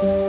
you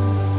Bye.